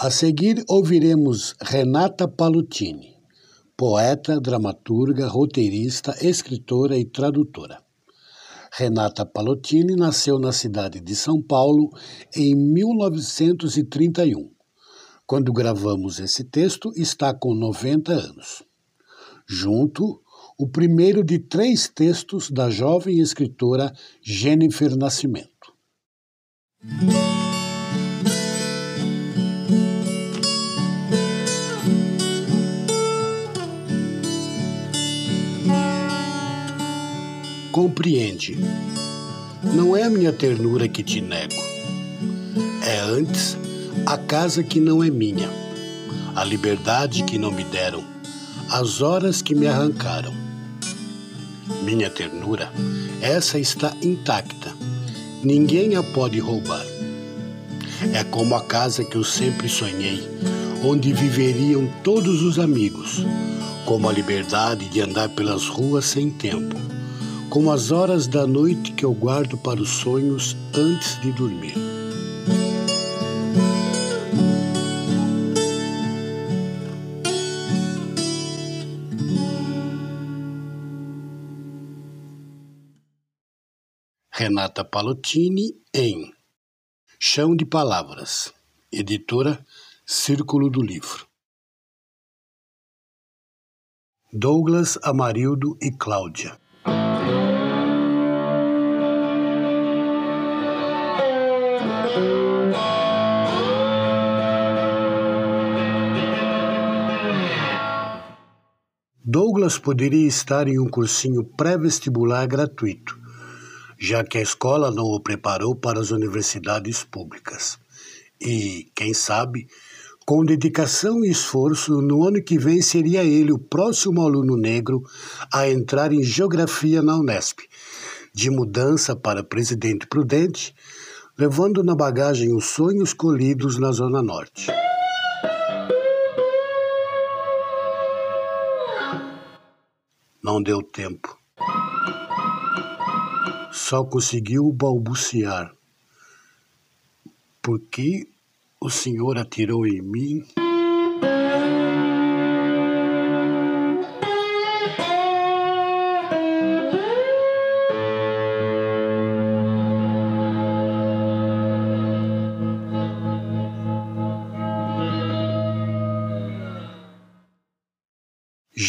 A seguir ouviremos Renata Palutini, poeta, dramaturga, roteirista, escritora e tradutora. Renata Palutini nasceu na cidade de São Paulo em 1931. Quando gravamos esse texto, está com 90 anos. Junto, o primeiro de três textos da jovem escritora Jennifer Nascimento. Compreende. Não é a minha ternura que te nego. É antes a casa que não é minha, a liberdade que não me deram, as horas que me arrancaram. Minha ternura, essa está intacta. Ninguém a pode roubar. É como a casa que eu sempre sonhei, onde viveriam todos os amigos, como a liberdade de andar pelas ruas sem tempo como as horas da noite que eu guardo para os sonhos antes de dormir. Renata Palottini em Chão de Palavras, editora Círculo do Livro. Douglas, Amarildo e Cláudia. Douglas poderia estar em um cursinho pré-vestibular gratuito, já que a escola não o preparou para as universidades públicas. E, quem sabe, com dedicação e esforço, no ano que vem seria ele o próximo aluno negro a entrar em geografia na Unesp, de mudança para Presidente Prudente, levando na bagagem os sonhos colhidos na Zona Norte. Não deu tempo. Só conseguiu balbuciar. Por que o senhor atirou em mim?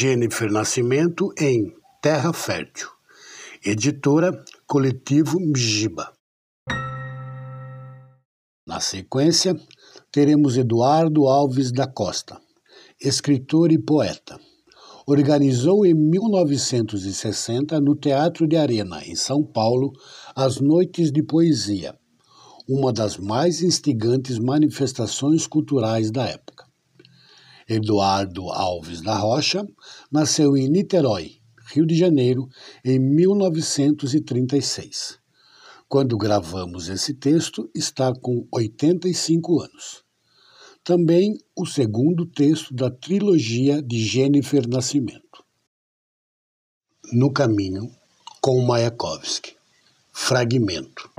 Jennifer Nascimento em Terra Fértil. Editora Coletivo Mjiba. Na sequência, teremos Eduardo Alves da Costa, escritor e poeta. Organizou em 1960 no Teatro de Arena, em São Paulo, as Noites de Poesia, uma das mais instigantes manifestações culturais da época. Eduardo Alves da Rocha nasceu em Niterói, Rio de Janeiro, em 1936. Quando gravamos esse texto, está com 85 anos. Também o segundo texto da trilogia de Jennifer Nascimento. No caminho com Mayakovsky. Fragmento.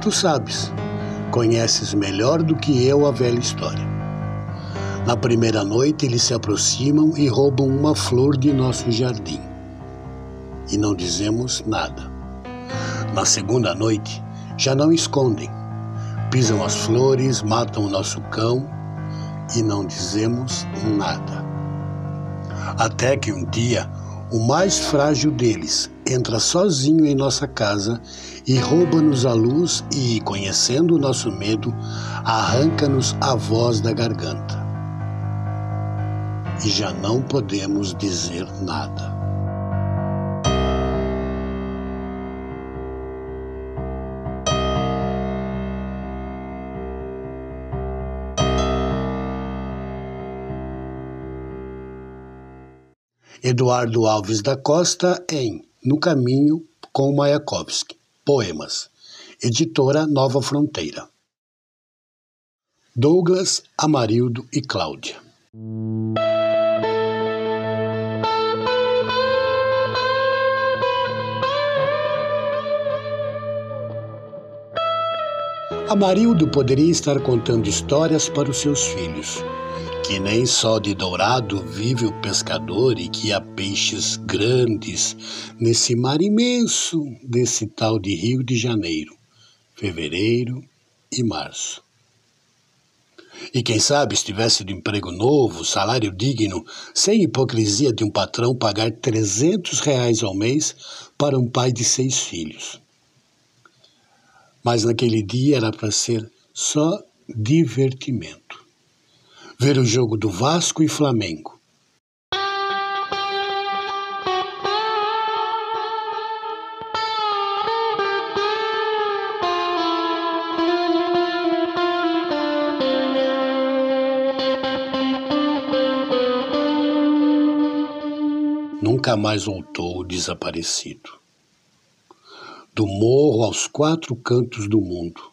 Tu sabes, conheces melhor do que eu a velha história. Na primeira noite, eles se aproximam e roubam uma flor de nosso jardim. E não dizemos nada. Na segunda noite, já não escondem. Pisam as flores, matam o nosso cão e não dizemos nada. Até que um dia, o mais frágil deles entra sozinho em nossa casa e rouba-nos a luz e, conhecendo o nosso medo, arranca-nos a voz da garganta. E já não podemos dizer nada. Eduardo Alves da Costa em No Caminho com Mayakovsky. Poemas. Editora Nova Fronteira. Douglas, Amarildo e Cláudia. Amarildo poderia estar contando histórias para os seus filhos que nem só de dourado vive o pescador e que há peixes grandes nesse mar imenso desse tal de Rio de Janeiro, fevereiro e março. E quem sabe estivesse de emprego novo, salário digno, sem hipocrisia de um patrão pagar 300 reais ao mês para um pai de seis filhos. Mas naquele dia era para ser só divertimento ver o jogo do Vasco e Flamengo. Nunca mais voltou desaparecido. Do morro aos quatro cantos do mundo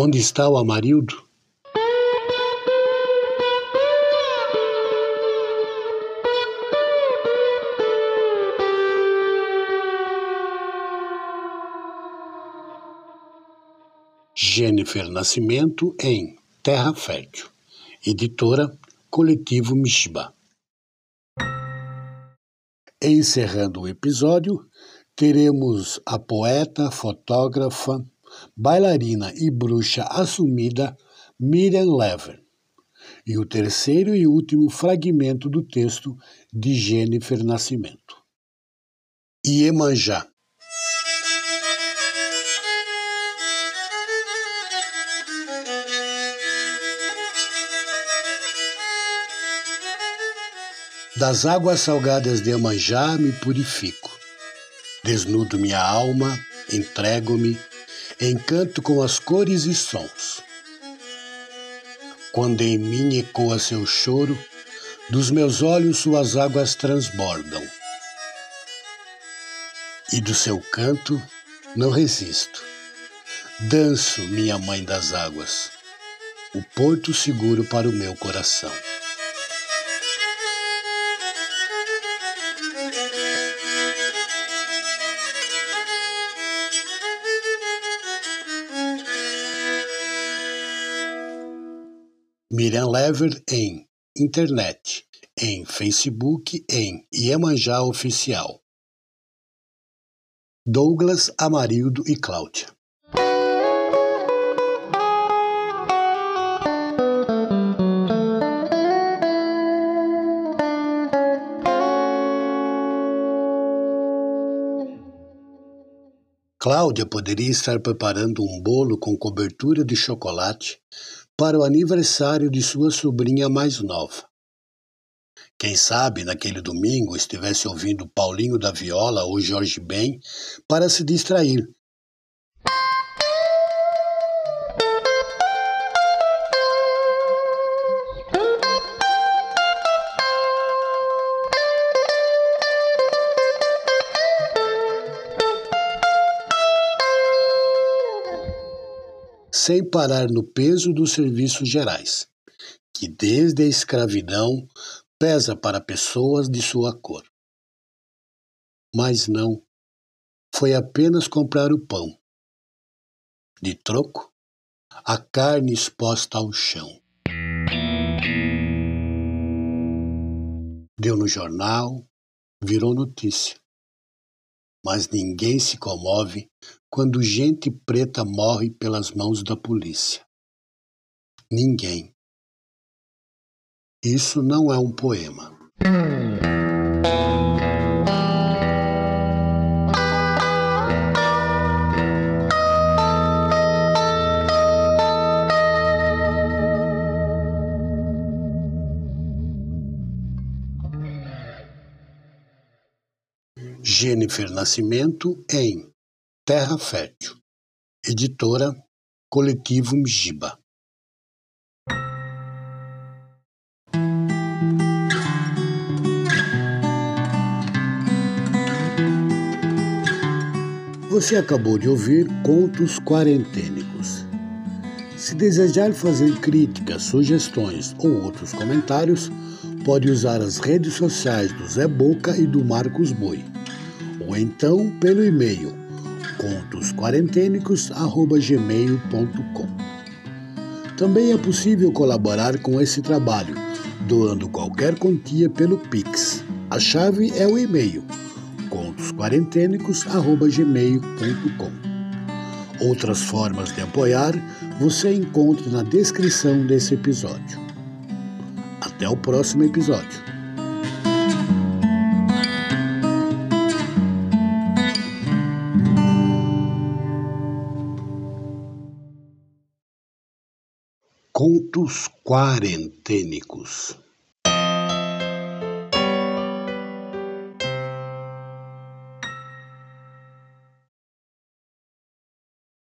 Onde está o Amarildo? Jennifer Nascimento em Terra Fértil, editora Coletivo Mishba. Encerrando o episódio, teremos a poeta, fotógrafa, bailarina e bruxa assumida Miriam Lever. E o terceiro e último fragmento do texto de Jennifer Nascimento. Iemanjá. Das águas salgadas de Iemanjá me purifico. Desnudo minha alma, entrego-me encanto com as cores e sons. Quando em mim ecoa seu choro, dos meus olhos suas águas transbordam. E do seu canto não resisto. Danço, minha mãe das águas, o porto seguro para o meu coração. Miriam Lever em internet, em Facebook, em Iemanjá Oficial. Douglas, Amarildo e Cláudia. Cláudia poderia estar preparando um bolo com cobertura de chocolate para o aniversário de sua sobrinha mais nova. Quem sabe naquele domingo estivesse ouvindo Paulinho da Viola ou Jorge Ben para se distrair sem parar no peso dos serviços gerais, que desde a escravidão pesa para pessoas de sua cor. Mas não. foi apenas comprar o pão. De troco, a carne exposta ao chão. Deu no jornal, virou notícia. Mas ninguém se comove quando gente preta morre pelas mãos da polícia. Ninguém. Isso não é um poema. Jennifer Nascimento em Terra Fértil, editora Coletivo Mjiba. Você acabou de ouvir Contos Quarentênicos. Se desejar fazer críticas, sugestões ou outros comentários, pode usar as redes sociais do Zé Boca e do Marcos Boi ou então pelo e-mail contosquarentênicos@gmail.com. Também é possível colaborar com esse trabalho doando qualquer quantia pelo Pix. A chave é o e-mail contosquarentênicos@gmail.com. Outras formas de apoiar você encontra na descrição desse episódio. Até o próximo episódio. Contos quarentênicos